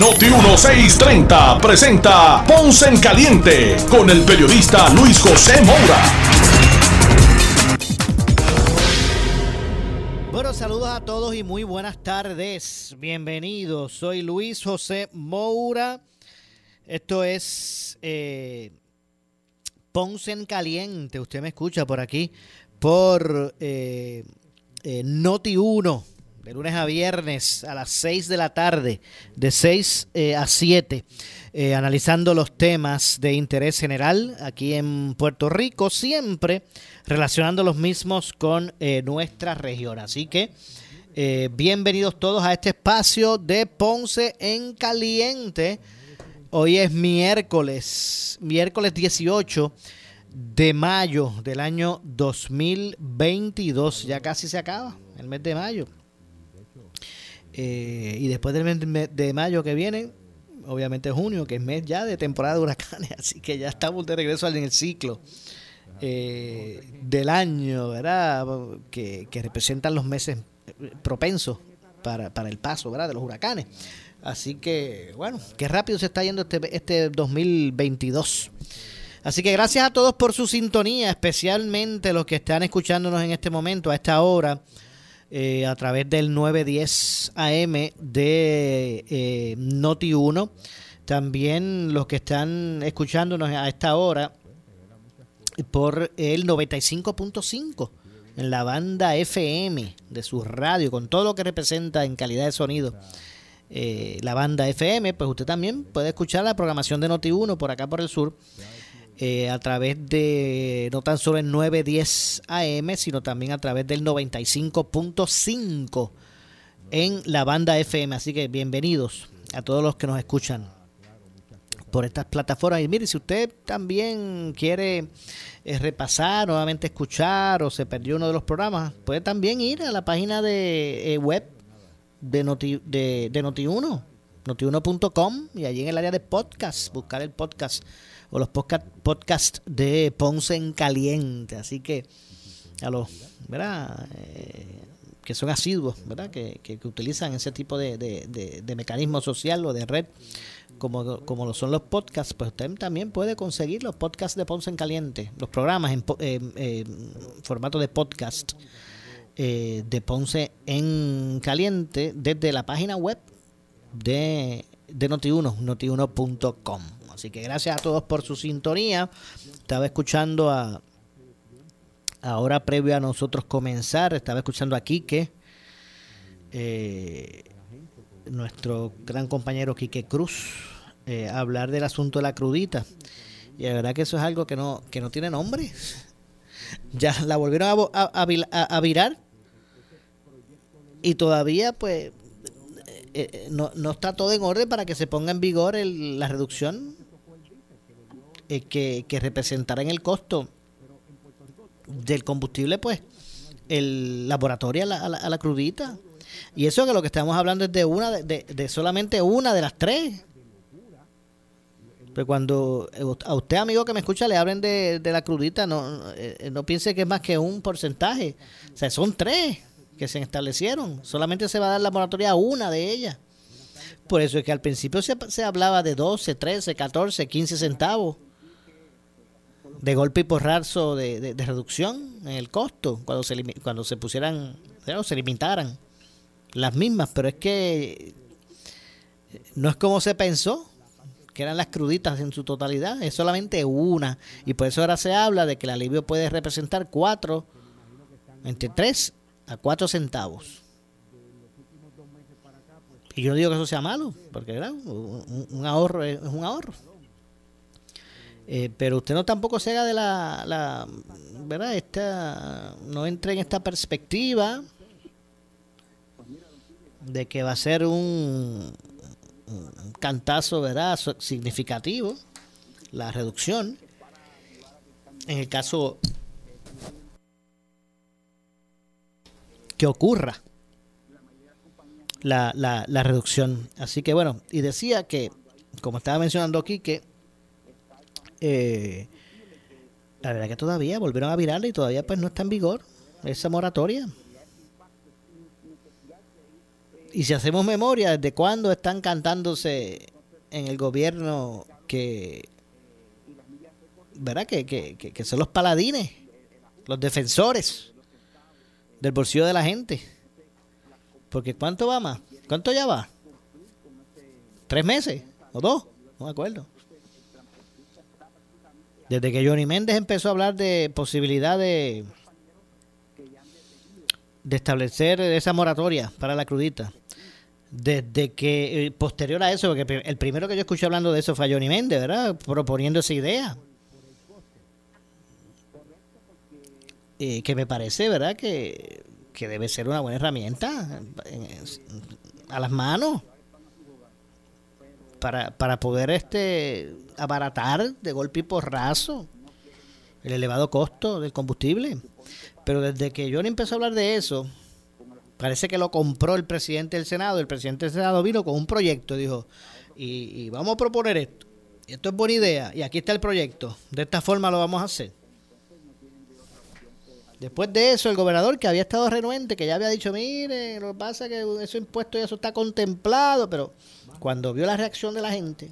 Noti 1630 presenta Ponce en Caliente con el periodista Luis José Moura. Bueno, saludos a todos y muy buenas tardes. Bienvenidos. Soy Luis José Moura. Esto es eh, Ponce en Caliente. Usted me escucha por aquí por eh, eh, Noti 1 de lunes a viernes a las 6 de la tarde, de 6 eh, a 7, eh, analizando los temas de interés general aquí en Puerto Rico, siempre relacionando los mismos con eh, nuestra región. Así que bienvenidos todos a este espacio de Ponce en Caliente. Hoy es miércoles, miércoles 18 de mayo del año 2022. Ya casi se acaba el mes de mayo. Eh, y después del mes de mayo que viene, obviamente junio, que es mes ya de temporada de huracanes, así que ya estamos de regreso en el ciclo eh, del año, ¿verdad? Que, representan los meses propensos para, el paso, ¿verdad? De los huracanes. Así que, bueno, qué rápido se está yendo este, este 2022. Así que gracias a todos por su sintonía, especialmente los que están escuchándonos en este momento, a esta hora eh, a través del 910 AM de eh, Noti 1. También los que están escuchándonos a esta hora por el 95.5 en la banda FM de su radio, con todo lo que representa en calidad de sonido. Eh, la banda FM, pues usted también puede escuchar la programación de Noti 1 por acá por el sur eh, a través de no tan solo el 910 AM, sino también a través del 95.5 en la banda FM. Así que bienvenidos a todos los que nos escuchan por estas plataformas. Y mire, si usted también quiere eh, repasar, nuevamente escuchar o se perdió uno de los programas, puede también ir a la página de eh, web de, Noti, de, de Noti1, noti1.com y allí en el área de podcast, buscar el podcast o los podcasts podcast de Ponce en Caliente. Así que a los, ¿verdad? Eh, que son asiduos, ¿verdad? Que, que, utilizan ese tipo de, de, mecanismo social o de red, como, como lo son los podcasts, pues usted también puede conseguir los podcasts de Ponce en Caliente, los programas en formato de podcast eh, de Ponce en Caliente desde la página web de, de Noti1, notiuno.com. Así que gracias a todos por su sintonía. Estaba escuchando a, ahora previo a nosotros comenzar, estaba escuchando a Quique, eh, nuestro gran compañero Quique Cruz, eh, hablar del asunto de la crudita. Y la verdad que eso es algo que no, que no tiene nombre. Ya la volvieron a, virar. Y todavía, pues, eh, no, no, está todo en orden para que se ponga en vigor la reducción eh, que, que representará en el costo del combustible, pues, el laboratorio a la, a la, crudita. Y eso que lo que estamos hablando es de una, de, de, solamente una de las tres. Pero cuando a usted, amigo que me escucha, le hablen de, de la crudita, no, eh, no piense que es más que un porcentaje. O sea, son tres que se establecieron. Solamente se va a dar la moratoria a una de ellas. Por eso es que al principio se, se hablaba de 12, 13, 14, 15 centavos de golpe y porrazo de, de, reducción en el costo cuando se, cuando se pusieran, se limitaran las mismas, pero es que no es como se pensó, que eran las cruditas en su totalidad, es solamente una, y por eso ahora se habla de que el alivio puede representar cuatro, entre tres a cuatro centavos. Y yo no digo que eso sea malo, porque un ahorro es un ahorro. Eh, pero usted no tampoco se haga de la, la, ¿verdad? Esta, no entre en esta perspectiva de que va a ser un, un cantazo, ¿verdad? Significativo, la reducción. en el caso que ocurra la, la, la reducción. Así que bueno, y decía que, como estaba mencionando aquí, que eh, la verdad que todavía volvieron a virarla y todavía pues no está en vigor esa moratoria. Y si hacemos memoria, ¿desde cuándo están cantándose en el gobierno que, ¿verdad? Que, que, que son los paladines, los defensores del bolsillo de la gente? Porque ¿cuánto va más? ¿Cuánto ya va? ¿Tres meses? ¿O dos? No me acuerdo. Desde que Johnny Méndez empezó a hablar de posibilidad de, establecer esa moratoria para la crudita. Desde que, eh, posterior a eso, porque el primero que yo escuché hablando de eso fue Johnny Méndez, ¿verdad? Proponiendo esa idea. Eh, que me parece, ¿verdad? Que, que debe ser una buena herramienta a las manos para, para poder este abaratar de golpe y porrazo el elevado costo del combustible. Pero desde que Johnny empezó a hablar de eso, parece que lo compró el presidente del Senado. El presidente del Senado vino con un proyecto, dijo, y, y vamos a proponer esto. Esto es buena idea. Y aquí está el proyecto. De esta forma lo vamos a hacer. Después de eso, el gobernador que había estado renuente, que ya había dicho, mire, lo que pasa es que ese impuesto ya eso está contemplado, pero cuando vio la reacción de la gente,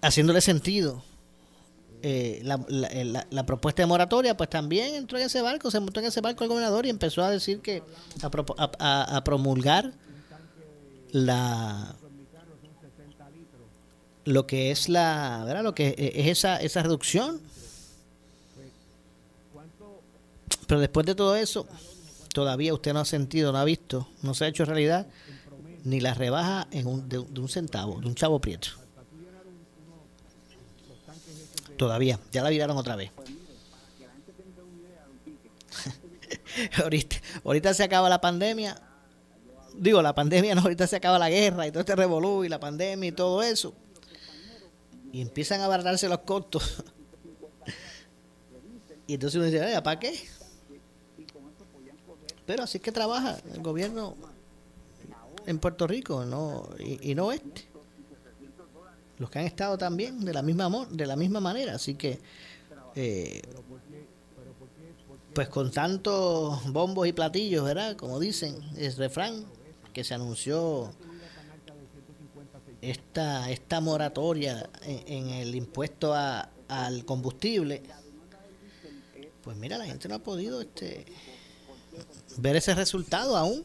haciéndole sentido eh, la, la, la, propuesta de moratoria, pues también entró en ese barco, se montó en ese barco el gobernador y empezó a decir que a, a, a promulgar la lo que es la ¿verdad? lo que es esa esa reducción pero después de todo eso todavía usted no ha sentido no ha visto no se ha hecho realidad ni la rebaja en un, de, de un centavo de un chavo prieto todavía ya la viraron otra vez ahorita, ahorita se acaba la pandemia digo la pandemia no ahorita se acaba la guerra y todo este revolú y la pandemia y todo eso y empiezan a abaratarse los costos. y entonces uno dice, ¿para qué? Pero así es que trabaja el gobierno en Puerto Rico no y, no este. Los que han estado también de la misma de la misma manera, así que eh, pues con tantos bombos y platillos, ¿verdad? Como dicen, es refrán que se anunció esta, esta moratoria en, el impuesto a, al combustible, pues mira, la gente no ha podido este ver ese resultado aún,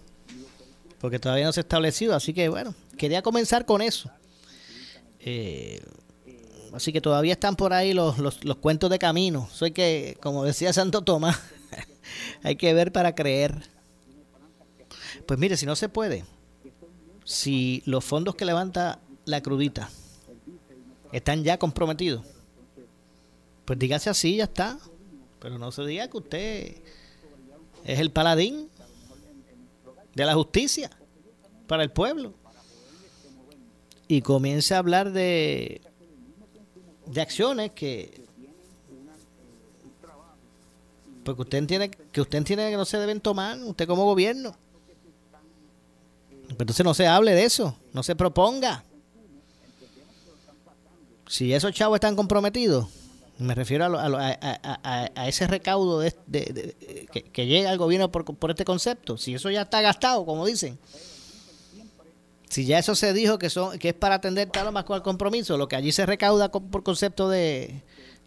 porque todavía no se ha establecido, así que bueno, quería comenzar con eso. Eh, así que todavía están por ahí los, los, los cuentos de camino. Soy que, como decía Santo Tomás, hay que ver para creer. Pues mire, si no se puede, si los fondos que levanta la crudita están ya comprometidos, pues dígase así, ya está. Pero no se diga que usted es el paladín de la justicia para el pueblo. Y comience a hablar de, de acciones que porque usted entiende que usted entiende que no se deben tomar, usted como gobierno. Entonces no se hable de eso, no se proponga si esos chavos están comprometidos, me refiero a, ese recaudo de, que, llega al gobierno por, este concepto, si eso ya está gastado, como dicen, si ya eso se dijo que son que es para atender tal o más cual compromiso, lo que allí se recauda por concepto de,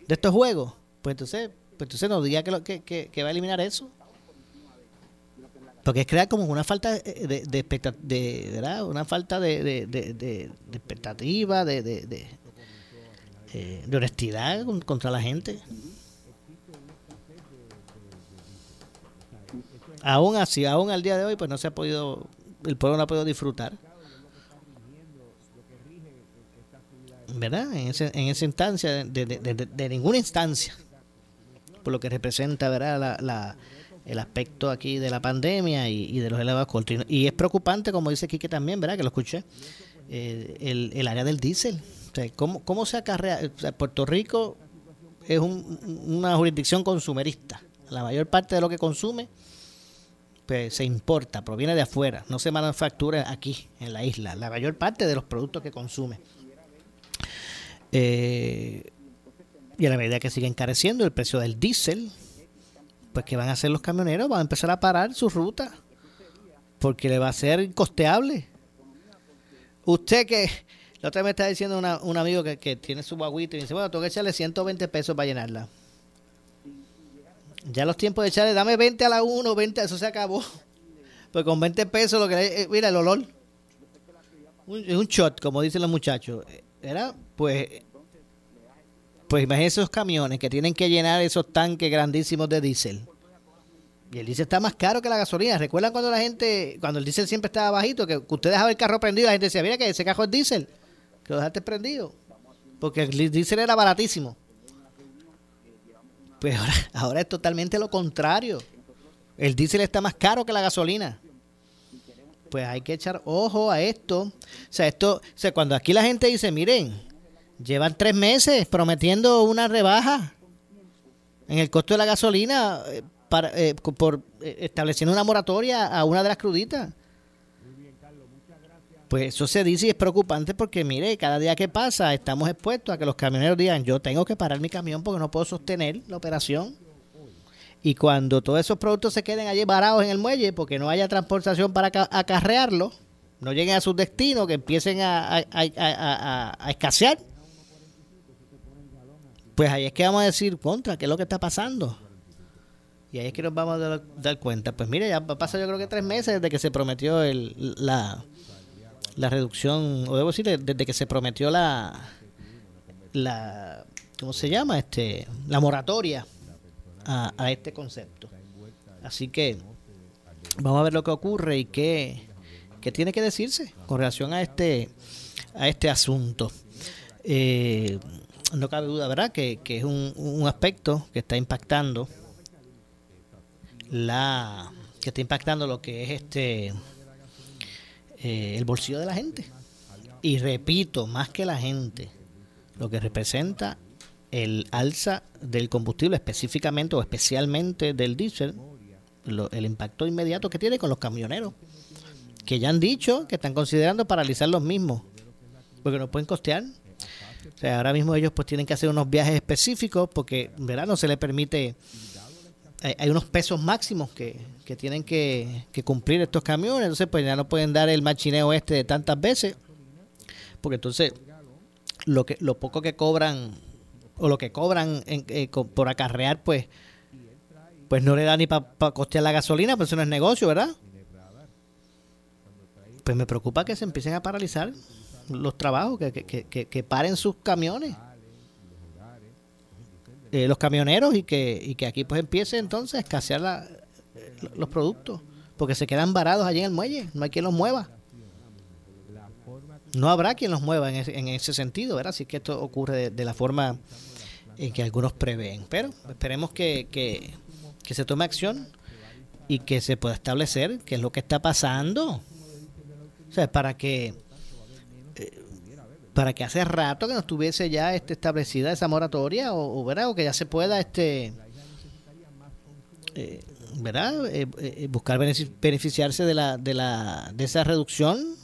estos juegos, pues entonces, pues entonces no diga que, lo, que, va a eliminar eso. Porque es crear como una falta de, de, de, ¿verdad? una falta de, de, expectativa, de, eh, de honestidad contra la gente. Aún así, aún al día de hoy, pues no se ha podido, el pueblo no ha podido disfrutar. ¿Verdad? En, ese, en esa instancia, de, de, ninguna instancia, por lo que representa, ¿verdad? La, la, el aspecto aquí de la pandemia y, de los elevados costos. Y es preocupante, como dice Quique también, ¿verdad? Que lo escuché, eh, el, el área del diésel ¿cómo, ¿Cómo se acarrea? Puerto Rico es una jurisdicción consumerista. La mayor parte de lo que consume pues, se importa, proviene de afuera, no se manufactura aquí, en la isla. La mayor parte de los productos que consume. Eh, y a la medida que sigue encareciendo el precio del diésel, pues ¿qué van a hacer los camioneros? Van a empezar a parar su ruta, porque le va a ser costeable. Usted que, la otra vez me está diciendo un amigo que, que, tiene su baguita y dice, bueno, tengo que echarle 120 pesos para llenarla. Ya los tiempos de echarle, dame 20 a la 1, 20, eso se acabó. Pues con 20 pesos lo que eh, mira el olor. Es un shot, como dicen los muchachos. Era, pues, pues imagínense esos camiones que tienen que llenar esos tanques grandísimos de diésel. Y el diésel está más caro que la gasolina. ¿Recuerdan cuando la gente, cuando el diésel siempre estaba bajito, que usted dejaba el carro prendido, la gente decía, mira que ese carro es diésel, que lo dejaste prendido? Porque el diésel era baratísimo. Pues ahora, ahora es totalmente lo contrario. El diésel está más caro que la gasolina. Pues hay que echar ojo a esto. O sea, esto, o sea, cuando aquí la gente dice, miren, llevan tres meses prometiendo una rebaja en el costo de la gasolina eh, para, eh, por eh, estableciendo una moratoria a una de las cruditas. Pues eso se dice y es preocupante porque, mire, cada día que pasa estamos expuestos a que los camioneros digan, yo tengo que parar mi camión porque no puedo sostener la operación. Y cuando todos esos productos se queden allí varados en el muelle porque no haya transportación para acarrearlo, no lleguen a sus destinos, que empiecen a, escasear, pues ahí es que vamos a decir, contra, ¿qué es lo que está pasando? Y ahí es que nos vamos a dar, cuenta. Pues mire, ya pasa yo creo que tres meses desde que se prometió el, la, la reducción, o debo decir, desde que se prometió la, la ¿cómo se llama? este La moratoria a, este concepto. Así que vamos a ver lo que ocurre y qué, qué tiene que decirse con relación a este, a este asunto. Eh, no cabe duda, ¿verdad?, que, que es un, un, aspecto que está impactando la que está impactando lo que es este eh, el bolsillo de la gente. Y repito, más que la gente, lo que representa el alza del combustible, específicamente o especialmente del diésel, el impacto inmediato que tiene con los camioneros, que ya han dicho que están considerando paralizar los mismos, porque no pueden costear. O sea, ahora mismo ellos pues tienen que hacer unos viajes específicos porque, ¿verdad? No se les permite hay, unos pesos máximos que, tienen que, cumplir estos camiones, entonces pues ya no pueden dar el machineo este de tantas veces, porque entonces lo que lo poco que cobran o lo que cobran eh, por acarrear pues pues no le da ni para costear la gasolina, pues eso no es negocio, ¿verdad? Pues me preocupa que se empiecen a paralizar los trabajos, que, que, que paren sus camiones. Eh, los camioneros y que, y que aquí pues empiece entonces a escasear los productos, porque se quedan varados allí en el muelle, no hay quien los mueva. No habrá quien los mueva en ese, en ese sentido, ¿verdad? Si es que esto ocurre de, la forma en que algunos prevén. Pero esperemos que, que, que se tome acción y que se pueda establecer qué es lo que está pasando. O sea, para que para que hace rato que no estuviese ya este, establecida esa moratoria o, ¿verdad? o que ya se pueda este eh, ¿verdad? Eh, eh, buscar beneficiarse de la, de la de esa reducción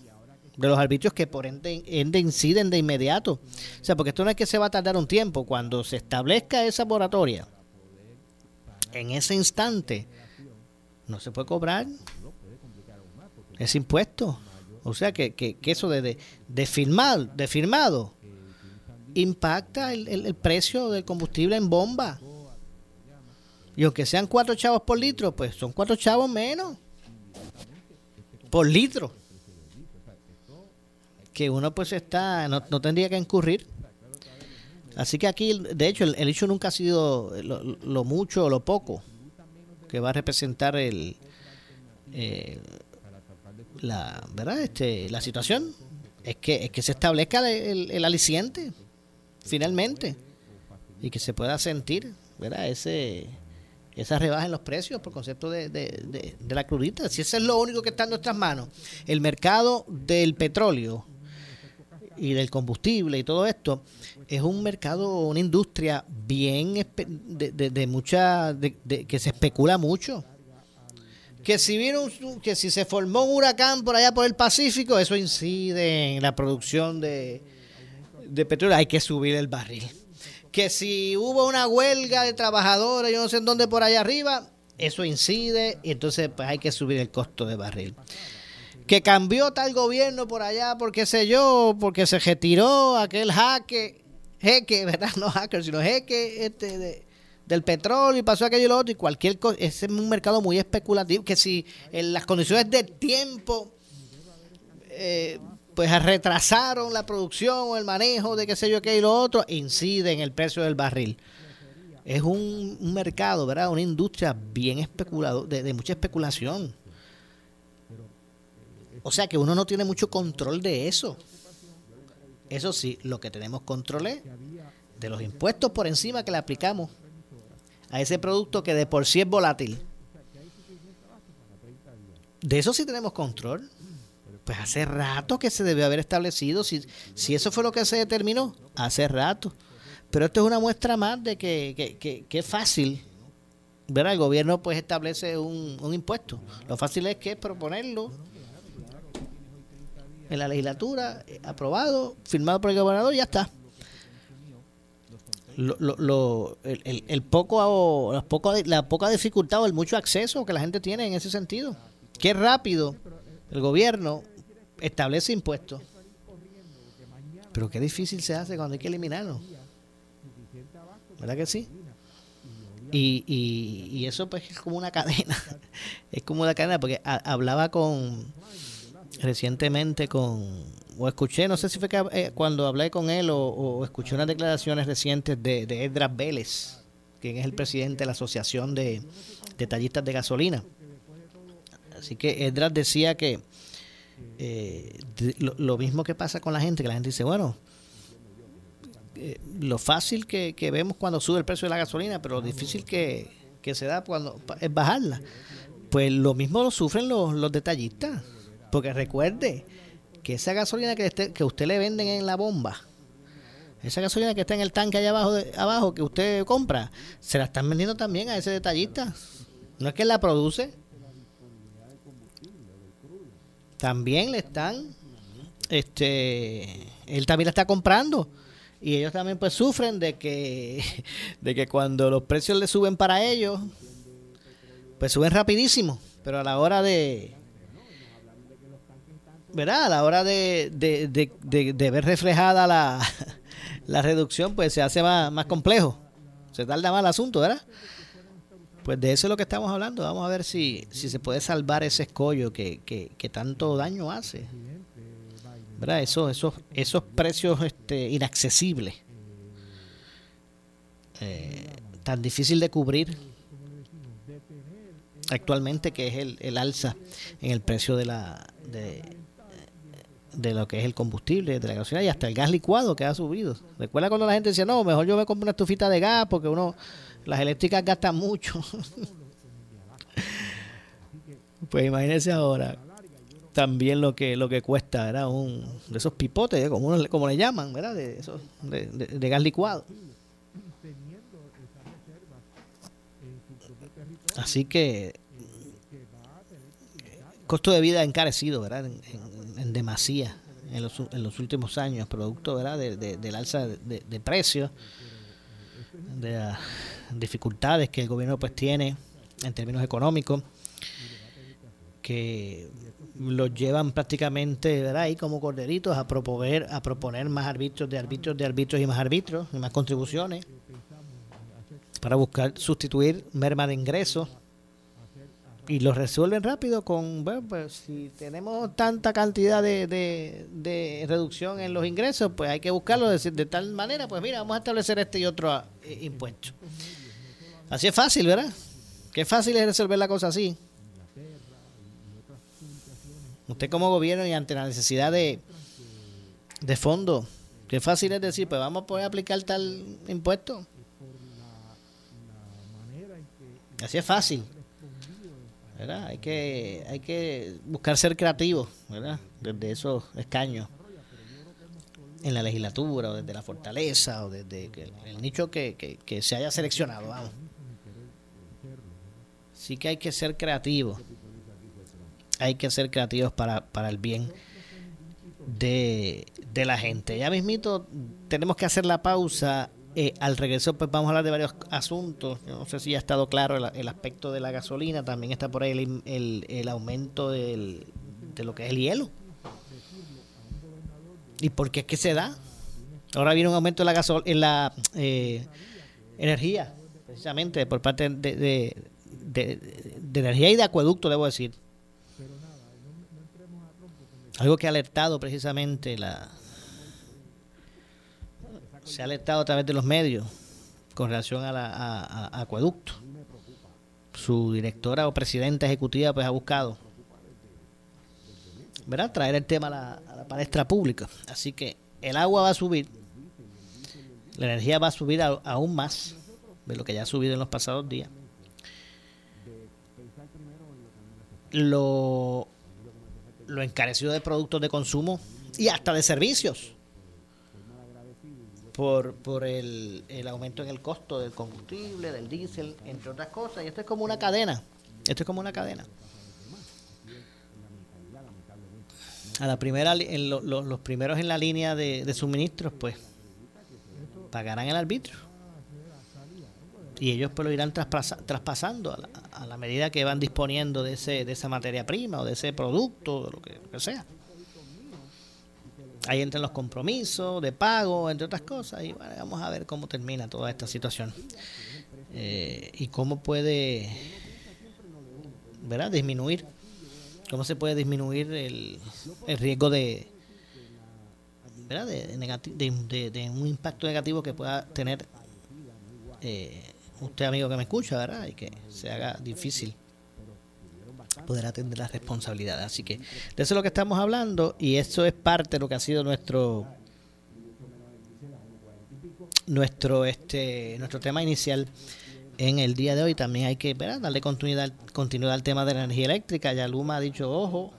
de los arbitrios que por ende, inciden de inmediato. O sea, porque esto no es que se va a tardar un tiempo. Cuando se establezca esa moratoria, en ese instante, no se puede cobrar ese impuesto. O sea que, que, eso de, de, firmar, de firmado impacta el, el, precio del combustible en bomba. Y aunque sean cuatro chavos por litro, pues son cuatro chavos menos por litro. Que uno pues está, no, no tendría que incurrir. Así que aquí, de hecho, el, hecho nunca ha sido lo, mucho o lo poco que va a representar el, eh, la, ¿verdad? Este, la situación es que, es que se establezca el, aliciente, finalmente, y que se pueda sentir, ¿verdad? Ese, esa rebaja en los precios por concepto de, de, la crudita. Si eso es lo único que está en nuestras manos, el mercado del petróleo y del combustible y todo esto, es un mercado, una industria bien de, de, mucha, de, que se especula mucho. Que si vino que si se formó un huracán por allá por el Pacífico, eso incide en la producción de, de petróleo, hay que subir el barril. Que si hubo una huelga de trabajadores, yo no sé en dónde por allá arriba, eso incide y entonces pues hay que subir el costo de barril que cambió tal gobierno por allá, porque sé yo, porque se retiró aquel jaque, jeque, ¿verdad? No hacker, sino jeque este, del petróleo y pasó aquello y lo otro y cualquier cosa. Es un mercado muy especulativo, que si en las condiciones de tiempo eh, pues retrasaron la producción o el manejo de qué sé yo qué y lo otro, incide en el precio del barril. Es un, mercado, ¿verdad? Una industria bien especulado, de mucha especulación. O sea que uno no tiene mucho control de eso. Eso sí, lo que tenemos control es de los impuestos por encima que le aplicamos a ese producto que de por sí es volátil. De eso sí tenemos control. Pues hace rato que se debió haber establecido, si, si eso fue lo que se determinó, hace rato. Pero esto es una muestra más de que, que, que, es fácil. ver El gobierno pues establece un, un impuesto. Lo fácil es que proponerlo en la legislatura, eh, aprobado, firmado por el gobernador, ya está. Lo, lo, el, el, poco, la, poca, la poca dificultad o el mucho acceso que la gente tiene en ese sentido. Qué rápido el gobierno establece impuestos. Pero qué difícil se hace cuando hay que eliminarlo. ¿Verdad que sí? Y, y, y eso pues es como una cadena. es como una cadena porque hablaba con recientemente con, o escuché, no sé si fue que, eh, cuando hablé con él o, escuché unas declaraciones recientes de, de Edras Vélez, quien es el presidente de la Asociación de Detallistas de Gasolina. Así que Edras decía que eh, lo, mismo que pasa con la gente, que la gente dice, bueno, eh, lo fácil que, vemos cuando sube el precio de la gasolina, pero lo difícil que, se da cuando es bajarla. Pues lo mismo lo sufren los, los detallistas porque recuerde que esa gasolina que, usted le venden en la bomba, esa gasolina que está en el tanque allá abajo, abajo que usted compra, se la están vendiendo también a ese detallista. No es que la produce. También le están, este, él también la está comprando. Y ellos también pues sufren de que, de que cuando los precios le suben para ellos, pues suben rapidísimo. Pero a la hora de, ¿verdad? A la hora de, ver reflejada la, reducción, pues se hace más, complejo. Se tarda más el asunto, ¿verdad? Pues de eso es lo que estamos hablando. Vamos a ver si, si se puede salvar ese escollo que, que, tanto daño hace. ¿Verdad? Esos, esos, esos precios este, inaccesibles. Eh, tan difícil de cubrir actualmente que es el, el alza en el precio de la, de, de lo que es el combustible, de la gasolina y hasta el gas licuado que ha subido. Recuerda cuando la gente decía, no, mejor yo me compro una estufita de gas porque uno, las eléctricas gastan mucho. pues imagínense ahora también lo que lo que cuesta, era un de esos pipotes, como, como le llaman, ¿verdad? De, esos, de gas licuado. Así que costo de vida encarecido, ¿verdad? Demasía en los, en los, últimos años, producto, ¿verdad? De, del alza de, de precios, de las dificultades que el gobierno pues tiene en términos económicos, que los llevan prácticamente, ¿verdad? Ahí como corderitos a proponer, a proponer más arbitrios de arbitrios de arbitrios y más arbitrios y más contribuciones para buscar sustituir merma de ingresos y lo resuelven rápido con, bueno, pues si tenemos tanta cantidad de, de, reducción en los ingresos, pues hay que buscarlo de, de, tal manera, pues mira, vamos a establecer este y otro eh, impuesto. Así es fácil, ¿verdad? Qué fácil es resolver la cosa así. Usted como gobierno y ante la necesidad de, de fondo, qué fácil es decir, pues vamos a poder aplicar tal impuesto. Así es fácil. Hay que, hay que buscar ser creativos, ¿verdad? Desde esos escaños. en la legislatura o desde la fortaleza o desde el, nicho que, que, se haya seleccionado, vamos. Sí que hay que ser creativos. Hay que ser creativos para, para el bien de, de la gente. Ya mismito tenemos que hacer la pausa eh, al regreso, pues vamos a hablar de varios asuntos. no sé si ya ha estado claro el, aspecto de la gasolina. También está por ahí el, el, aumento del, de lo que es el hielo. ¿Y por qué es que se da? Ahora viene un aumento en la, gasol en la eh, energía, precisamente por parte de, de, de, energía y de acueducto, debo decir. Algo que ha alertado precisamente la, se ha alertado a través de los medios con relación a, la, Acueducto. Su directora o presidenta ejecutiva pues ha buscado ¿verdad? traer el tema a la, a la palestra pública. Así que el agua va a subir, la energía va a subir aún más de lo que ya ha subido en los pasados días. Lo, lo encarecido de productos de consumo y hasta de servicios por, por el, el, aumento en el costo del combustible, del diésel, entre otras cosas. Y esto es como una cadena. Esto es como una cadena. A la primera, en los primeros en la línea de, suministros, pues, pagarán el arbitrio. Y ellos pues lo irán traspasando a la, a la, medida que van disponiendo de, ese, de esa materia prima o de ese producto, de lo que, lo que sea ahí entran los compromisos de pago, entre otras cosas, y bueno, vamos a ver cómo termina toda esta situación eh, y cómo puede, ¿verdad? Disminuir, cómo se puede disminuir el, el riesgo de, ¿verdad? De, de, un impacto negativo que pueda tener eh, usted, amigo que me escucha, ¿verdad? Y que se haga difícil poder atender las responsabilidades. Así que de eso es lo que estamos hablando y eso es parte de lo que ha sido nuestro nuestro este nuestro tema inicial en el día de hoy. También hay que darle continuidad, continuidad al tema de la energía eléctrica. Ya Luma ha dicho, ojo,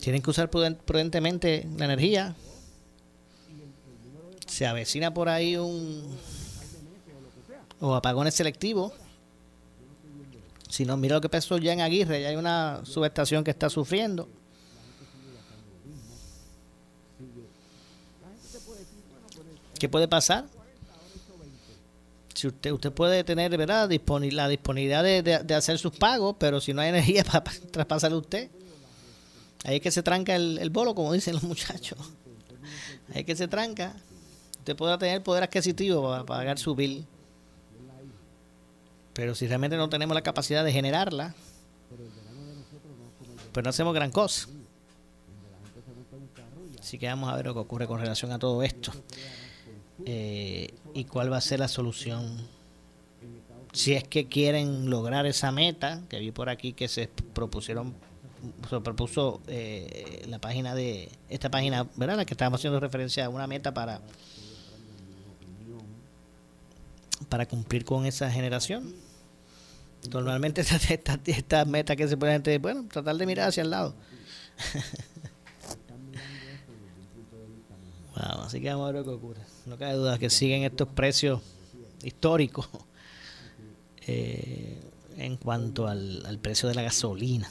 tienen que usar prudentemente la energía. Se avecina por ahí un o apagones selectivos si no, mira lo que pasó ya en Aguirre, ya hay una subestación que está sufriendo. ¿Qué puede pasar? Si usted, usted puede tener ¿verdad? la disponibilidad de, hacer sus pagos, pero si no hay energía para, traspasarle usted, ahí es que se tranca el, el bolo, como dicen los muchachos. Ahí es que se tranca. Usted podrá tener poder adquisitivo para pagar su bill pero si realmente no tenemos la capacidad de generarla, pues no hacemos gran cosa. Así que vamos a ver lo que ocurre con relación a todo esto. Eh, y cuál va a ser la solución. Si es que quieren lograr esa meta, que vi por aquí que se propusieron, se propuso eh, la página de, esta página, ¿verdad? La que estábamos haciendo referencia a una meta para para cumplir con esa generación. Normalmente estas esta, metas que se ponen, bueno, tratar de mirar hacia el lado. así que vamos a ver lo ocurre. No cabe duda que siguen estos precios históricos eh, en cuanto al, precio de la gasolina.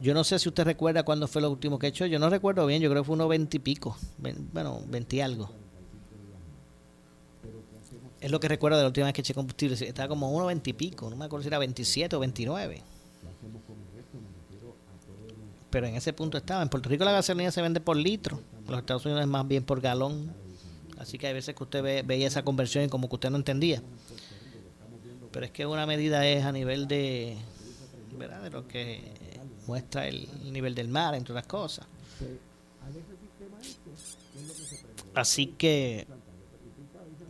Yo no sé si usted recuerda cuándo fue lo último que he hecho. Yo no recuerdo bien, yo creo que fue unos 20 y pico. Bueno, 20 y algo. Es lo que recuerdo de la última vez que eché combustible. Estaba como 1,20 y pico. No me acuerdo si era 27 o 29. Pero en ese punto estaba. En Puerto Rico la gasolina se vende por litro. En los Estados Unidos es más bien por galón. Así que hay veces que usted ve, veía esa conversión y como que usted no entendía. Pero es que una medida es a nivel de, ¿verdad? de lo que muestra el nivel del mar, entre otras cosas. Así que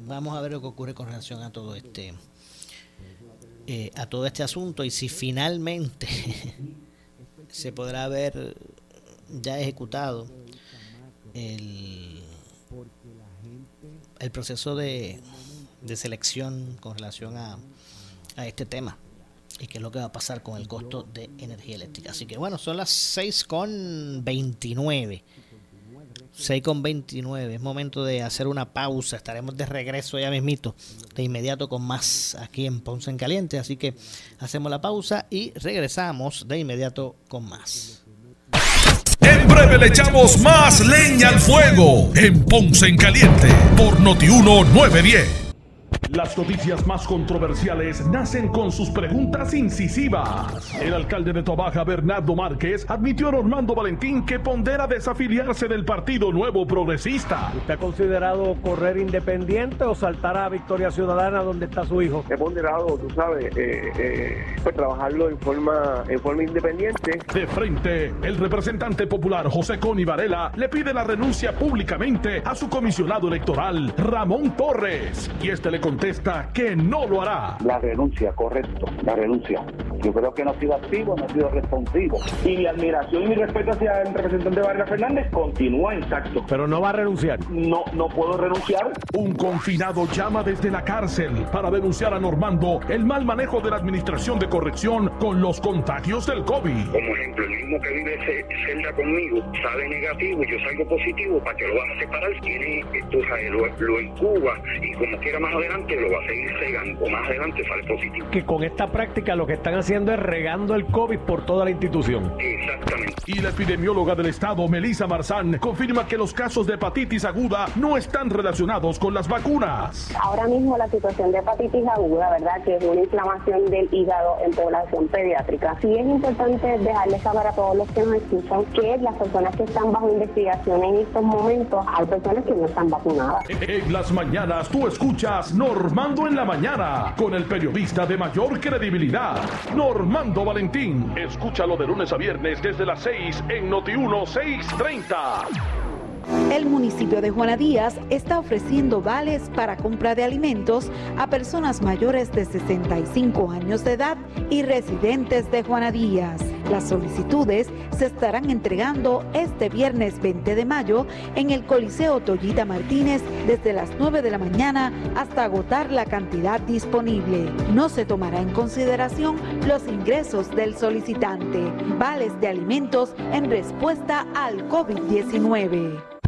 vamos a ver lo que ocurre con relación a todo este eh, a todo este asunto y si finalmente se podrá haber ya ejecutado el, el proceso de, de selección con relación a, a este tema y qué es lo que va a pasar con el costo de energía eléctrica. Así que bueno, son las 6 con 29 6 con 29. Es momento de hacer una pausa. Estaremos de regreso ya mismito, de inmediato con más aquí en Ponce en Caliente. Así que hacemos la pausa y regresamos de inmediato con más. En breve le echamos más leña al fuego en Ponce en Caliente por Notiuno 910. Las noticias más controversiales nacen con sus preguntas incisivas. El alcalde de Tobaja, Bernardo Márquez, admitió a Normando Valentín que pondera desafiliarse del Partido Nuevo Progresista. ¿Usted ha considerado correr independiente o saltar a Victoria Ciudadana donde está su hijo? He ponderado, tú sabes, eh, eh, pues trabajarlo en forma, en forma independiente. De frente, el representante popular José Coni Varela le pide la renuncia públicamente a su comisionado electoral, Ramón Torres, y este le contesta que no lo hará. La renuncia, correcto, la renuncia. Yo creo que no ha sido activo, no ha sido responsivo. Y mi admiración y mi respeto hacia el representante Vargas Fernández continúa intacto. Pero no va a renunciar. No, no puedo renunciar. Un confinado llama desde la cárcel para denunciar a Normando el mal manejo de la administración de corrección con los contagios del COVID. Como ejemplo, el mismo que vive celda conmigo sale negativo y yo salgo positivo, ¿para que lo vas a separar? Tiene, esto, lo, lo incuba y como quiera más adelante lo va a seguir cegando. Más adelante sale positivo. Que con esta práctica lo que están haciendo es regando el COVID por toda la institución. Exactamente. Y la epidemióloga del Estado, Melissa Marzán, confirma que los casos de hepatitis aguda no están relacionados con las vacunas. Ahora mismo la situación de hepatitis aguda, ¿verdad? Que es una inflamación del hígado en población pediátrica. Sí es importante dejarles saber a todos los que nos escuchan que las personas que están bajo investigación en estos momentos, hay personas que no están vacunadas. En las mañanas tú escuchas Norma Normando en la mañana, con el periodista de mayor credibilidad, Normando Valentín. Escúchalo de lunes a viernes desde las 6 en Noti 630. El municipio de Juana Díaz está ofreciendo vales para compra de alimentos a personas mayores de 65 años de edad y residentes de Juana Díaz. Las solicitudes se estarán entregando este viernes 20 de mayo en el Coliseo Toyita Martínez desde las 9 de la mañana hasta agotar la cantidad disponible. No se tomará en consideración los ingresos del solicitante. Vales de alimentos en respuesta al COVID-19.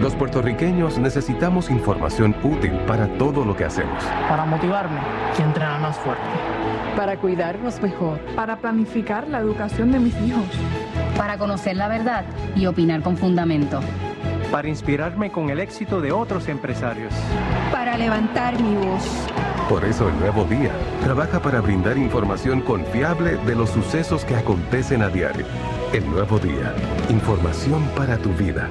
Los puertorriqueños necesitamos información útil para todo lo que hacemos. Para motivarme y entrenar más fuerte. Para cuidarnos mejor. Para planificar la educación de mis hijos. Para conocer la verdad y opinar con fundamento. Para inspirarme con el éxito de otros empresarios. Para levantar mi voz. Por eso el nuevo día trabaja para brindar información confiable de los sucesos que acontecen a diario. El nuevo día. Información para tu vida.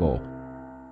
goal.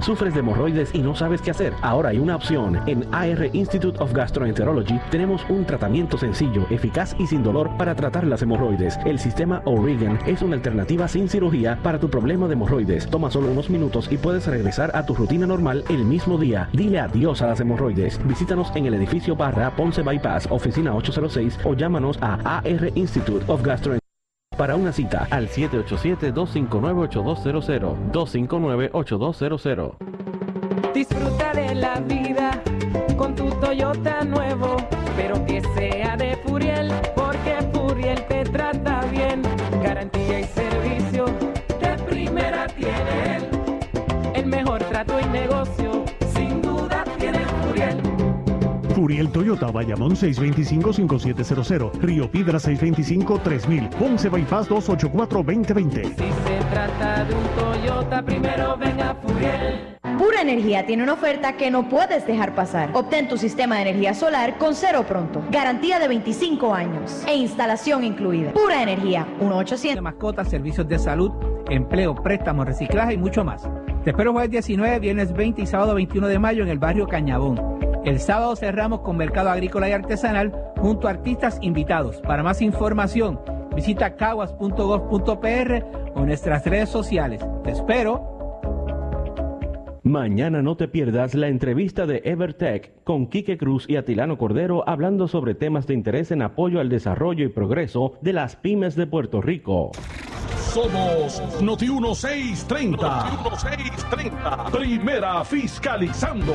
¿Sufres de hemorroides y no sabes qué hacer? Ahora hay una opción. En AR Institute of Gastroenterology tenemos un tratamiento sencillo, eficaz y sin dolor para tratar las hemorroides. El sistema O'Regan es una alternativa sin cirugía para tu problema de hemorroides. Toma solo unos minutos y puedes regresar a tu rutina normal el mismo día. Dile adiós a las hemorroides. Visítanos en el edificio Barra Ponce Bypass, oficina 806 o llámanos a AR Institute of Gastroenterology Para una cita al 787-259-8200. 259-8200. Disfruta de la vida con tu Toyota nuevo, Furiel Toyota, Bayamón 625-5700, Río Piedra 625-3000, Ponce Bypass 284-2020. Si se trata de un Toyota, primero venga Furiel. Pura Energía tiene una oferta que no puedes dejar pasar. Obtén tu sistema de energía solar con cero pronto. Garantía de 25 años e instalación incluida. Pura Energía, 1-800. Mascotas, servicios de salud, empleo, préstamos, reciclaje y mucho más. Te espero jueves 19, viernes 20 y sábado 21 de mayo en el barrio Cañabón. El sábado cerramos con Mercado Agrícola y Artesanal junto a artistas invitados. Para más información, visita caguas.gov.pr o nuestras redes sociales. Te espero. Mañana no te pierdas la entrevista de Evertech con Quique Cruz y Atilano Cordero hablando sobre temas de interés en apoyo al desarrollo y progreso de las pymes de Puerto Rico. Somos Noti 1630. Noti 1630. Primera fiscalizando.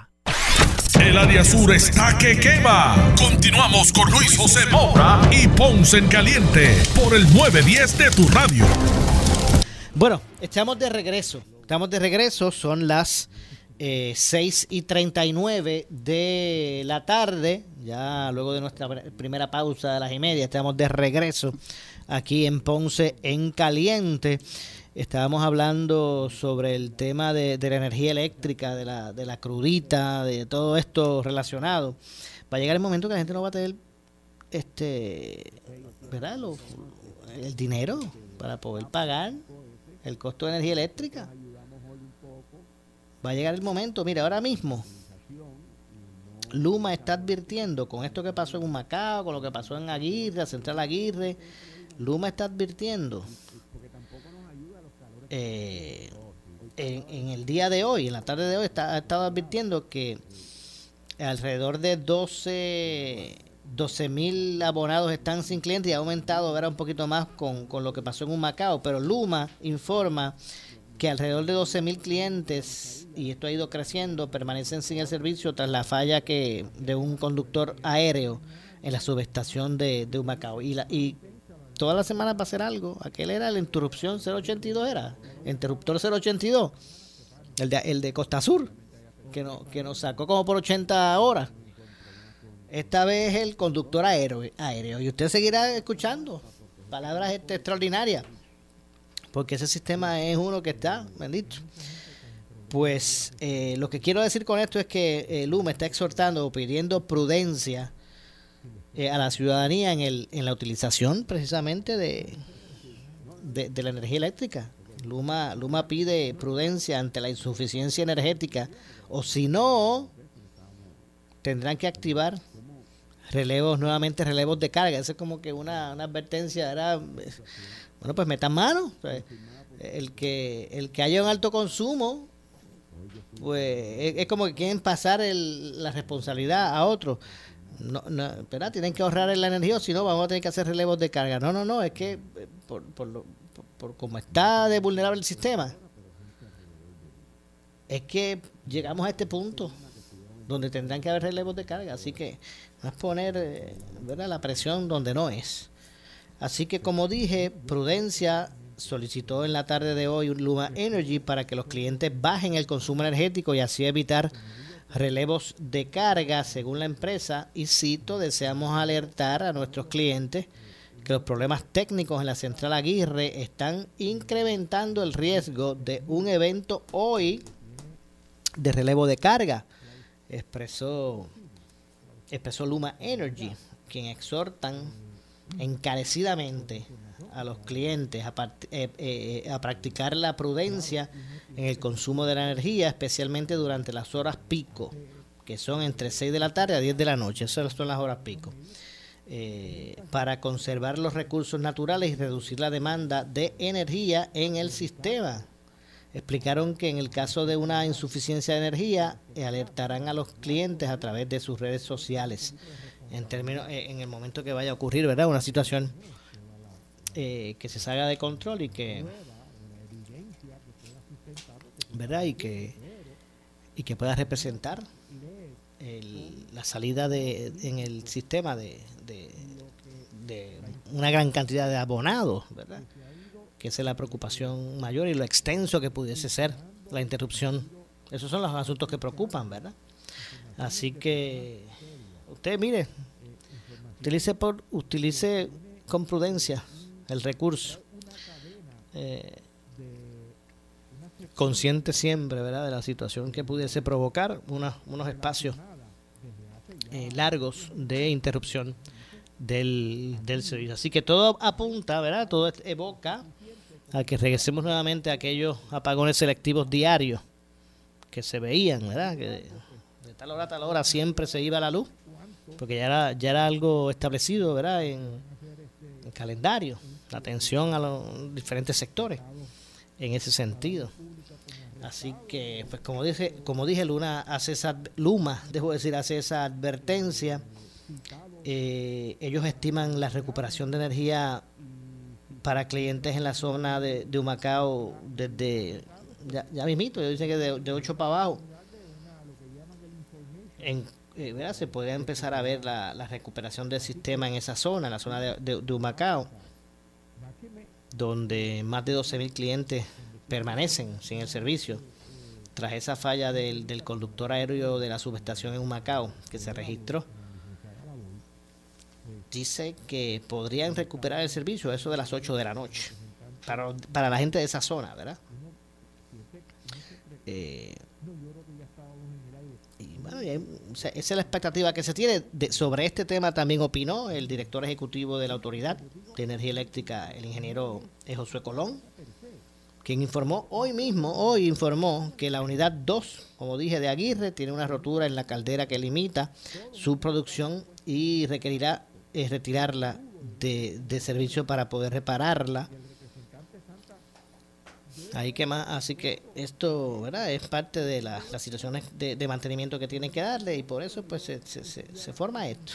El área sur está que quema. Continuamos con Luis José Moura y Ponce en Caliente por el 910 de tu radio. Bueno, estamos de regreso. Estamos de regreso. Son las eh, 6 y 39 de la tarde. Ya luego de nuestra primera pausa de las y media, estamos de regreso aquí en Ponce en Caliente estábamos hablando sobre el tema de, la energía eléctrica, de la, de la crudita, de todo esto relacionado. Va a llegar el momento que la gente no va a tener este, ¿verdad? el dinero para poder pagar el costo de energía eléctrica. Va a llegar el momento, mira, ahora mismo Luma está advirtiendo con esto que pasó en Humacao, con lo que pasó en Aguirre, Central Aguirre, Luma está advirtiendo eh, en, el día de hoy, en la tarde de hoy, está, ha estado advirtiendo que alrededor de 12 mil abonados están sin clientes y ha aumentado ahora un poquito más con, lo que pasó en un Macao, pero Luma informa que alrededor de 12 mil clientes, y esto ha ido creciendo, permanecen sin el servicio tras la falla que de un conductor aéreo en la subestación de, de Humacao. Y, la, y todas las semanas va a hacer algo. Aquel era la interrupción 082, era. Interruptor 082. El de, el de Costa Sur, que, no, que nos sacó como por 80 horas. Esta vez el conductor aéreo, aéreo. Y usted seguirá escuchando palabras este, extraordinarias. Porque ese sistema es uno que está, bendito. Pues eh, lo que quiero decir con esto es que eh, Luma está exhortando o pidiendo prudencia eh, a la ciudadanía en, el, en la utilización precisamente de, de, la energía eléctrica. Luma, Luma pide prudencia ante la insuficiencia energética o si no, tendrán que activar relevos, nuevamente relevos de carga. Esa es como que una, una advertencia, era, bueno, pues metan mano. el que, el que haya un alto consumo, pues es, como que quieren pasar el, la responsabilidad a otros no, no, espera, tienen que ahorrar en la energía, si no vamos a tener que hacer relevos de carga. No, no, no, es que eh, por, por, lo, por, como está de vulnerable el sistema, es que llegamos a este punto donde tendrán que haber relevos de carga. Así que no es poner eh, ¿verdad? la presión donde no es. Así que como dije, Prudencia solicitó en la tarde de hoy un Luma Energy para que los clientes bajen el consumo energético y así evitar relevos de carga, según la empresa. Y cito, deseamos alertar a nuestros clientes que los problemas técnicos en la central Aguirre están incrementando el riesgo de un evento hoy de relevo de carga, expresó, expresó Luma Energy, quien exhortan encarecidamente a los clientes a, eh, eh, a, practicar la prudencia en el consumo de la energía, especialmente durante las horas pico, que son entre 6 de la tarde a 10 de la noche, esas son las horas pico, eh, para conservar los recursos naturales y reducir la demanda de energía en el sistema. Explicaron que en el caso de una insuficiencia de energía, alertarán a los clientes a través de sus redes sociales en términos en el momento que vaya a ocurrir, ¿verdad? Una situación eh, que se salga de control y que verdad y que y que pueda representar la salida de en el sistema de, de, una gran cantidad de abonados verdad que esa es la preocupación mayor y lo extenso que pudiese ser la interrupción. Esos son los asuntos que preocupan verdad así que usted mire utilice por utilice con prudencia el recurso. Eh, consciente siempre ¿verdad? de la situación que pudiese provocar unos espacios eh, largos de interrupción del, del servicio. Así que todo apunta, ¿verdad? todo evoca a que regresemos nuevamente a aquellos apagones selectivos diarios que se veían, ¿verdad? que de, tal hora a tal hora siempre se iba la luz, porque ya era, ya era algo establecido ¿verdad? En, en calendario la atención a los diferentes sectores en ese sentido. Así que, pues como dije, como dije, Luna hace esa, Luma, dejo decir, hace esa advertencia. Eh, ellos estiman la recuperación de energía para clientes en la zona de, de Humacao desde, ya, ya mismito, ellos dicen que de, de 8 para abajo. En, eh, se podría empezar a ver la, la, recuperación del sistema en esa zona, en la zona de, de Humacao donde más de 12.000 clientes permanecen sin el servicio tras esa falla del, del conductor aéreo de la subestación en Humacao que se registró. Dice que podrían recuperar el servicio eso de las 8 de la noche para, para la gente de esa zona, ¿verdad? Eh, esa es la expectativa que se tiene. sobre este tema también opinó el director ejecutivo de la Autoridad de Energía Eléctrica, el ingeniero Josué Colón, quien informó hoy mismo, hoy informó que la unidad 2, como dije, de Aguirre, tiene una rotura en la caldera que limita su producción y requerirá eh, retirarla de, de servicio para poder repararla Ahí que más, así que esto, ¿verdad? Es parte de las situaciones de, mantenimiento que tienen que darle y por eso pues se, se, forma esto.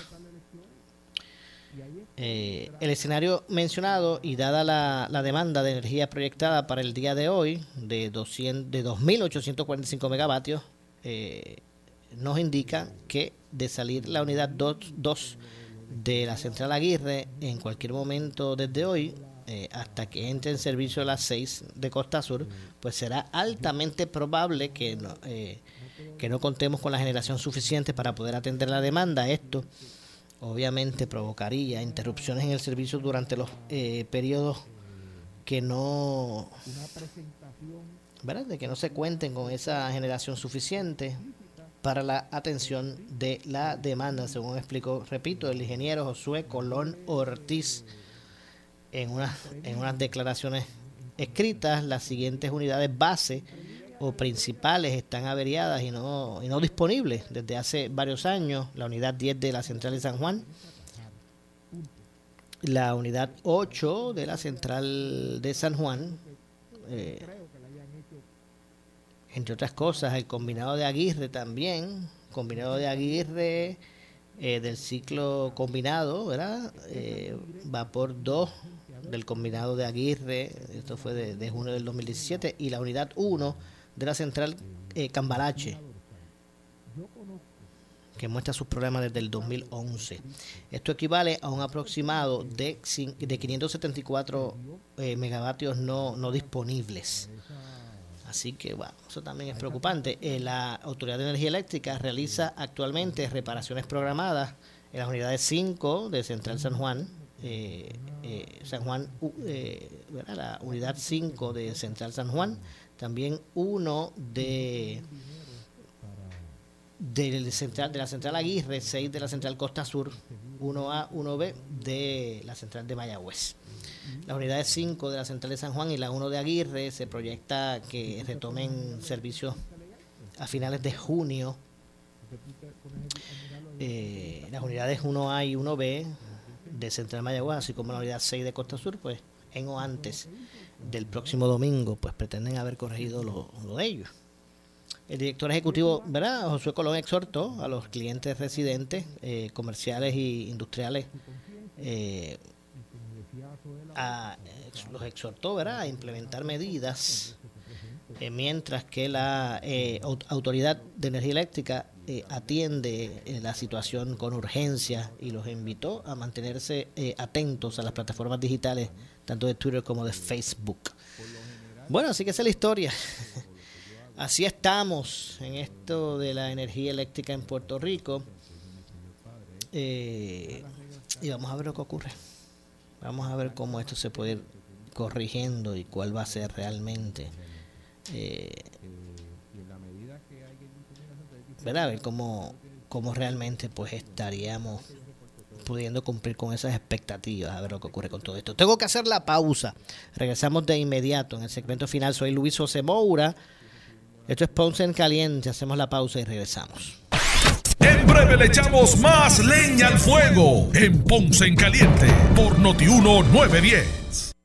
Eh, el escenario mencionado y dada la, la, demanda de energía proyectada para el día de hoy de, 200, de 2.845 megavatios, eh, nos indica que de salir la unidad 2, 2 de la central Aguirre en cualquier momento desde hoy, eh, hasta que entre en servicio las 6 de Costa Sur, pues será altamente probable que no, eh, que no contemos con la generación suficiente para poder atender la demanda. Esto obviamente provocaría interrupciones en el servicio durante los eh, periodos que no ¿verdad? de que no se cuenten con esa generación suficiente para la atención de la demanda, según explicó, repito, el ingeniero Josué Colón Ortiz en unas, en unas declaraciones escritas, las siguientes unidades base o principales están averiadas y no, y no disponibles desde hace varios años. La unidad 10 de la central de San Juan, la unidad 8 de la central de San Juan, eh, entre otras cosas, el combinado de Aguirre también, combinado de Aguirre eh, del ciclo combinado, ¿verdad? Eh, vapor 2 del combinado de Aguirre, esto fue de, junio del 2017, y la unidad 1 de la central eh, Cambalache, que muestra sus problemas desde el 2011. Esto equivale a un aproximado de, de 574 eh, megavatios no, no disponibles. Así que, bueno, eso también es preocupante. Eh, la Autoridad de Energía Eléctrica realiza actualmente reparaciones programadas en las unidades 5 de Central San Juan, eh, eh, San Juan, la unidad 5 de Central San Juan, también uno de de, central, de la central Aguirre, 6 de la central Costa Sur, 1A, 1B de la central de Mayagüez. Las unidades 5 de la central de San Juan y la 1 de Aguirre se proyecta que retomen servicios a finales de junio. Eh, las unidades 1A y 1B de Central Mayagüez, así como la unidad 6 de Costa Sur, pues en o antes del próximo domingo, pues pretenden haber corregido lo, de ellos. El director ejecutivo, ¿verdad? Josué Colón exhortó a los clientes residentes, eh, comerciales e industriales, eh, a, los exhortó, ¿verdad? A implementar medidas eh, mientras que la Autoridad de Energía Eléctrica atiende la situación con urgencia y los invitó a mantenerse atentos a las plataformas digitales, tanto de Twitter como de Facebook. Bueno, así que esa es la historia. Así estamos en esto de la energía eléctrica en Puerto Rico. Eh, y vamos a ver lo que ocurre. Vamos a ver cómo esto se puede ir corrigiendo y cuál va a ser realmente. Eh, ¿verdad? A ver cómo, cómo realmente pues estaríamos pudiendo cumplir con esas expectativas, a ver lo que ocurre con todo esto. Tengo que hacer la pausa. Regresamos de inmediato en el segmento final. Soy Luis José Moura. Esto es Ponce en Caliente. Hacemos la pausa y regresamos. En breve le echamos más leña al fuego en Ponce en Caliente por Notiuno 910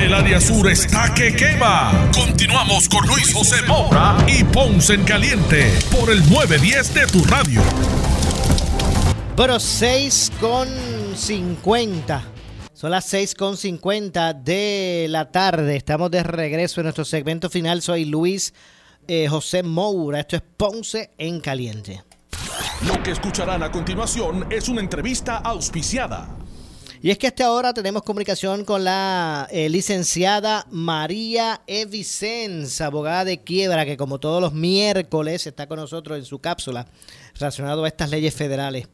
El área sur está que quema. Continuamos con Luis José Moura y Ponce en Caliente por el 910 de tu radio. Bueno, 6 con 50. Son las 6 con 50 de la tarde. Estamos de regreso en nuestro segmento final. Soy Luis eh, José Moura. Esto es Ponce en Caliente. Lo que escucharán a continuación es una entrevista auspiciada. Y es que hasta ahora tenemos comunicación con la eh, licenciada María Evicens, abogada de quiebra, que como todos los miércoles está con nosotros en su cápsula relacionado a estas leyes federales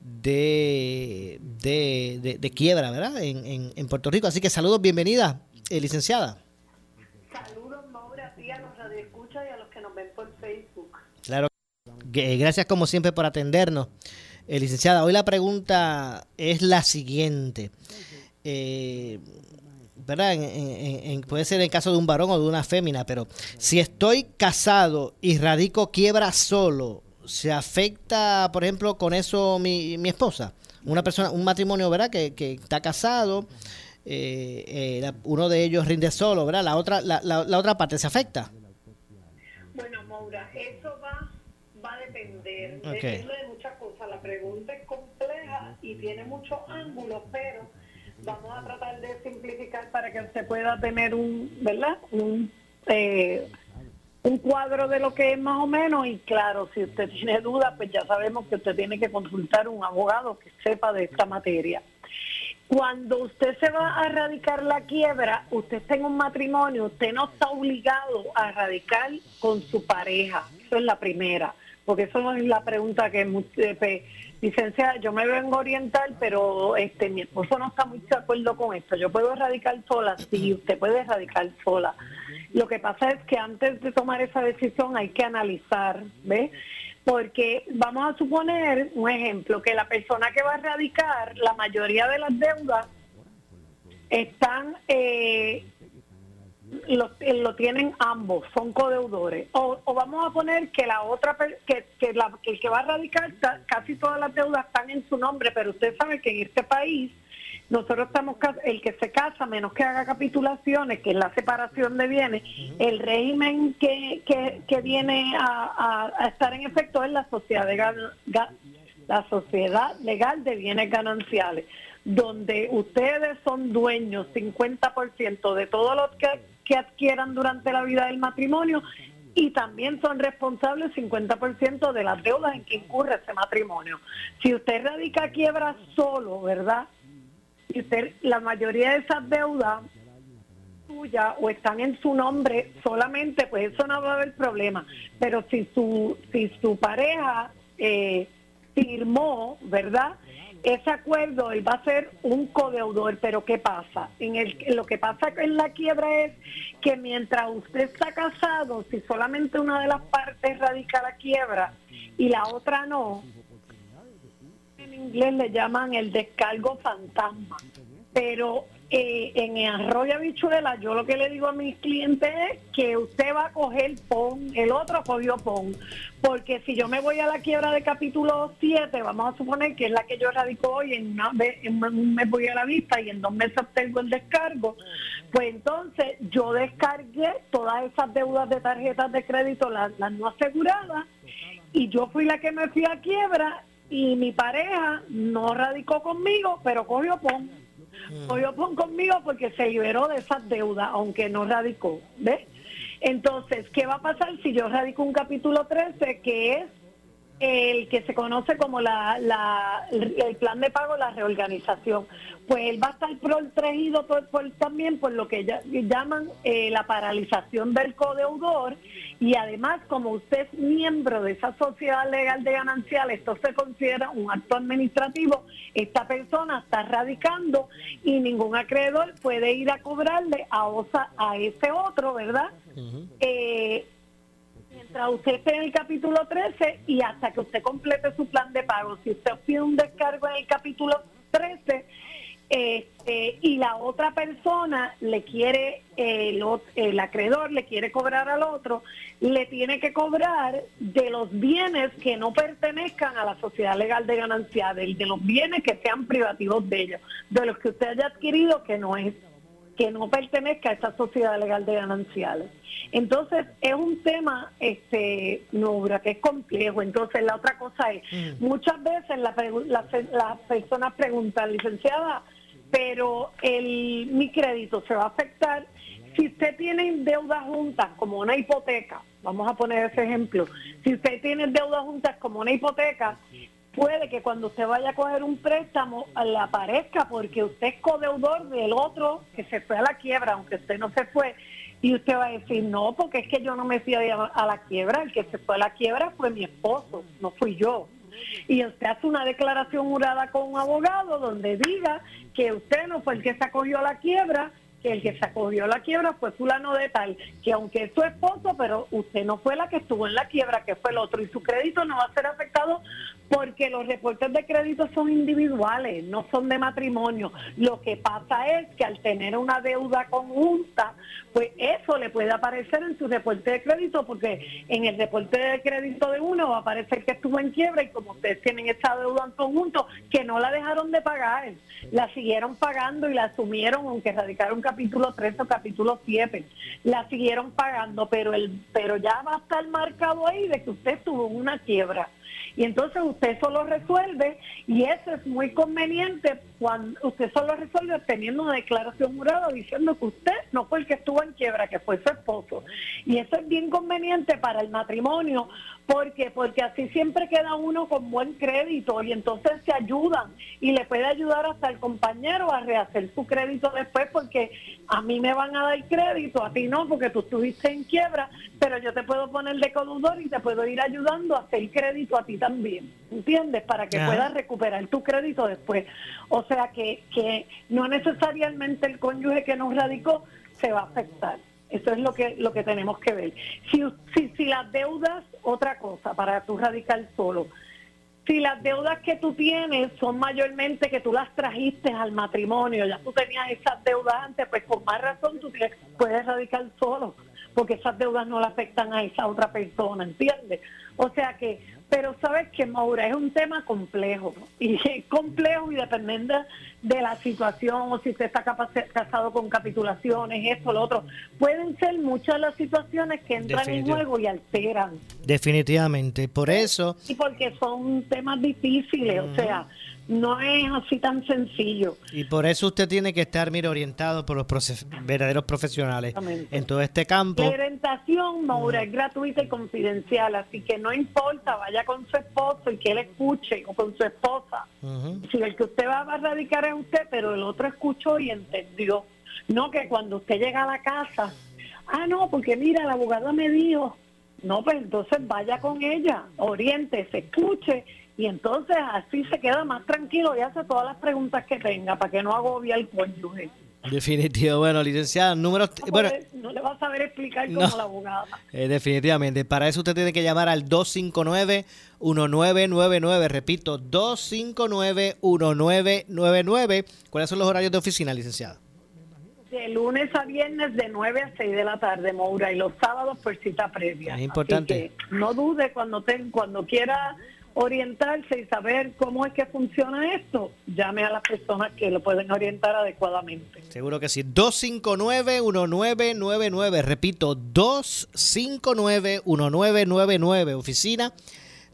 de, de, quiebra, ¿verdad? En, en, Puerto Rico. Así que saludos, bienvenida, eh, licenciada. Saludos, Maura, a ti, a los radioescuchas y a los que nos ven por Facebook. Claro, gracias como siempre por atendernos. Eh, licenciada, hoy la pregunta es la siguiente. Eh, ¿verdad? puede ser en el caso de un varón o de una fémina, pero si estoy casado y radico quiebra solo, ¿se afecta, por ejemplo, con eso mi, mi esposa? Una persona, un matrimonio, ¿verdad? Que, que está casado, eh, uno de ellos rinde solo, ¿verdad? La otra, la, la, otra parte se afecta. Bueno, Maura, eso va, va a de muchas la pregunta es compleja y tiene muchos ángulos, pero vamos a tratar de simplificar para que se pueda tener un, ¿verdad? Un, eh, un cuadro de lo que es más o menos y claro, si usted tiene dudas, pues ya sabemos que usted tiene que consultar un abogado que sepa de esta materia. Cuando usted se va a radicar la quiebra, usted está en un matrimonio, usted no está obligado a radicar con su pareja. Eso es la primera porque eso es la pregunta que eh, licencia, yo me vengo a orientar, pero este mi esposo no está muy de acuerdo con esto. Yo puedo erradicar sola, sí, usted puede erradicar sola. Lo que pasa es que antes de tomar esa decisión hay que analizar, ¿ves? Porque vamos a suponer un ejemplo, que la persona que va a erradicar, la mayoría de las deudas están eh, lo, eh, lo, tienen ambos, son codeudores. O, vamos a poner que la otra, que, que, la, que el que va a radicar, casi todas las deudas están en su nombre, pero usted sabe que en este país nosotros estamos, el que se casa, menos que haga capitulaciones, que es la separación de bienes, el régimen que, que, viene a, estar en efecto es la sociedad, de, la sociedad legal de bienes gananciales donde ustedes son dueños 50% de todo lo que que adquieran durante la vida del matrimonio y también son responsables 50% de las deudas en que incurre ese matrimonio. Si usted radica quiebra solo, ¿verdad? Y usted, la mayoría de esas deudas suyas o están en su nombre solamente, pues eso no va a haber problema. Pero si su, si su pareja eh, firmó, ¿verdad? Ese acuerdo él va a ser un codeudor, pero ¿qué pasa? En el, lo que pasa en la quiebra es que mientras usted está casado, si solamente una de las partes radica la quiebra y la otra no, en inglés le llaman el descargo fantasma. Pero eh, en Arroyo Habichuela, yo lo que le digo a mis clientes es que usted va a coger PON, el otro cogió PON, porque si yo me voy a la quiebra de capítulo 7, vamos a suponer que es la que yo radico hoy, en, una vez, en un mes voy a la vista y en dos meses obtengo el descargo, pues entonces yo descargué todas esas deudas de tarjetas de crédito, las, las no aseguradas, y yo fui la que me fui a quiebra y mi pareja no radicó conmigo, pero cogió PON. O yo pongo conmigo porque se liberó de esas deudas, aunque no radicó. Entonces, ¿qué va a pasar si yo radico un capítulo 13 que es el que se conoce como la, el plan de pago, la reorganización. Pues él va a estar protegido también por lo que llaman eh, la paralización del codeudor y además como usted es miembro de esa sociedad legal de gananciales, esto se considera un acto administrativo, esta persona está radicando y ningún acreedor puede ir a cobrarle a, a ese otro, ¿verdad? Mientras usted esté en el capítulo 13 y hasta que usted complete su plan de pago. Si usted pide un descargo en el capítulo 13 este, y la otra persona le quiere, el, el acreedor le quiere cobrar al otro, le tiene que cobrar de los bienes que no pertenezcan a la sociedad legal de ganancia, de, de los bienes que sean privativos de ellos, de los que usted haya adquirido que no es que no pertenezca a esa sociedad legal de gananciales. Entonces, es un tema, este, Nubra, que es complejo. Entonces, la otra cosa es, mm. muchas veces las personas preguntan, licenciada, pero el, mi crédito se va a afectar si usted tiene deudas juntas como una hipoteca, vamos a poner ese ejemplo, si usted tiene deudas juntas como una hipoteca, puede que cuando usted vaya a coger un préstamo le aparezca porque usted es codeudor del otro que se fue a la quiebra, aunque usted no se fue. Y usted va a decir, no, porque es que yo no me fui a la quiebra, el que se fue a la quiebra fue mi esposo, no fui yo. Y usted hace una declaración jurada con un abogado donde diga que usted no fue el que se acogió a la quiebra, que el que se acogió a la quiebra fue fulano de tal, que aunque es su esposo, pero usted no fue la que estuvo en la quiebra, que fue el otro, y su crédito no va a ser afectado porque los reportes de crédito son individuales, no son de matrimonio. Lo que pasa es que al tener una deuda conjunta, pues eso le puede aparecer en su reporte de crédito, porque en el reporte de crédito de uno va a aparecer que estuvo en quiebra y como ustedes tienen esta deuda en conjunto, que no la dejaron de pagar, la siguieron pagando y la asumieron, aunque radicaron capítulo 3 o capítulo 7, la siguieron pagando, pero, el, pero ya va a estar marcado ahí de que usted tuvo una quiebra. Y entonces usted solo resuelve y eso es muy conveniente cuando usted solo resuelve teniendo una declaración jurada diciendo que usted no fue el que estuvo en quiebra, que fue su esposo. Y eso es bien conveniente para el matrimonio, porque porque así siempre queda uno con buen crédito y entonces se ayudan y le puede ayudar hasta el compañero a rehacer su crédito después porque a mí me van a dar crédito, a ti no, porque tú estuviste en quiebra, pero yo te puedo poner de coludor y te puedo ir ayudando a hacer crédito a ti también, ¿entiendes? Para que puedas recuperar tu crédito después. O sea que, que no necesariamente el cónyuge que nos radicó se va a afectar. Eso es lo que lo que tenemos que ver. Si, si, las deudas, otra cosa, para tu radical solo. Si las deudas que tú tienes son mayormente que tú las trajiste al matrimonio, ya tú tenías esas deudas antes, pues con más razón tú puedes radicar solo, porque esas deudas no le afectan a esa otra persona, ¿entiendes? O sea que pero sabes que Maura es un tema complejo y es complejo y dependiendo de la situación o si se está casado con capitulaciones, esto, lo otro. Pueden ser muchas las situaciones que entran en juego y alteran. Definitivamente, por eso. Y porque son temas difíciles, o sea, no es así tan sencillo. Y por eso usted tiene que estar, mire, orientado por los verdaderos profesionales en todo este campo. La orientación, Maura, es gratuita y confidencial, así que no importa, vaya con su esposo y que él escuche, o con su esposa. Si el que usted va a radicar es usted, pero el otro escuchó y entendió. No que cuando usted llega a la casa, ah, no, porque mira, la abogada me dijo, no, pues entonces vaya con ella, oriente, se escuche y entonces así se queda más tranquilo y hace todas las preguntas que tenga para que no agobie al cónyuge. Definitivo, bueno, licenciada, números... No, bueno, no le va a saber explicar como la abogada. Eh, definitivamente, para eso usted tiene que llamar al 259-1999, repito, 259-1999. ¿Cuáles son los horarios de oficina, licenciada? De lunes a viernes de 9 a 6 de la tarde, Moura, y los sábados por cita previa. Es importante. no dude cuando, te, cuando quiera orientarse y saber cómo es que funciona esto, llame a las personas que lo pueden orientar adecuadamente. Seguro que sí. 259-1999. Repito, 259-1999. Oficina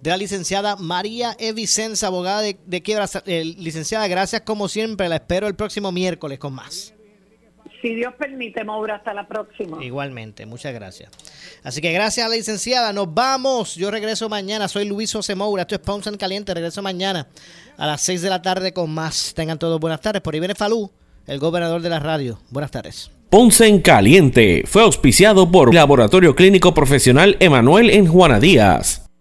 de la licenciada María E. Vicenza, abogada de, de quiebra. Eh, licenciada, gracias como siempre. La espero el próximo miércoles con más. Si Dios permite, Maura, hasta la próxima. Igualmente, muchas gracias. Así que gracias a la licenciada, nos vamos. Yo regreso mañana, soy Luis José Moura, esto es Ponce en Caliente, regreso mañana a las 6 de la tarde con más. Tengan todos buenas tardes. Por ahí viene Falú, el gobernador de la radio. Buenas tardes. Ponce en Caliente fue auspiciado por Laboratorio Clínico Profesional Emanuel en Juana Díaz.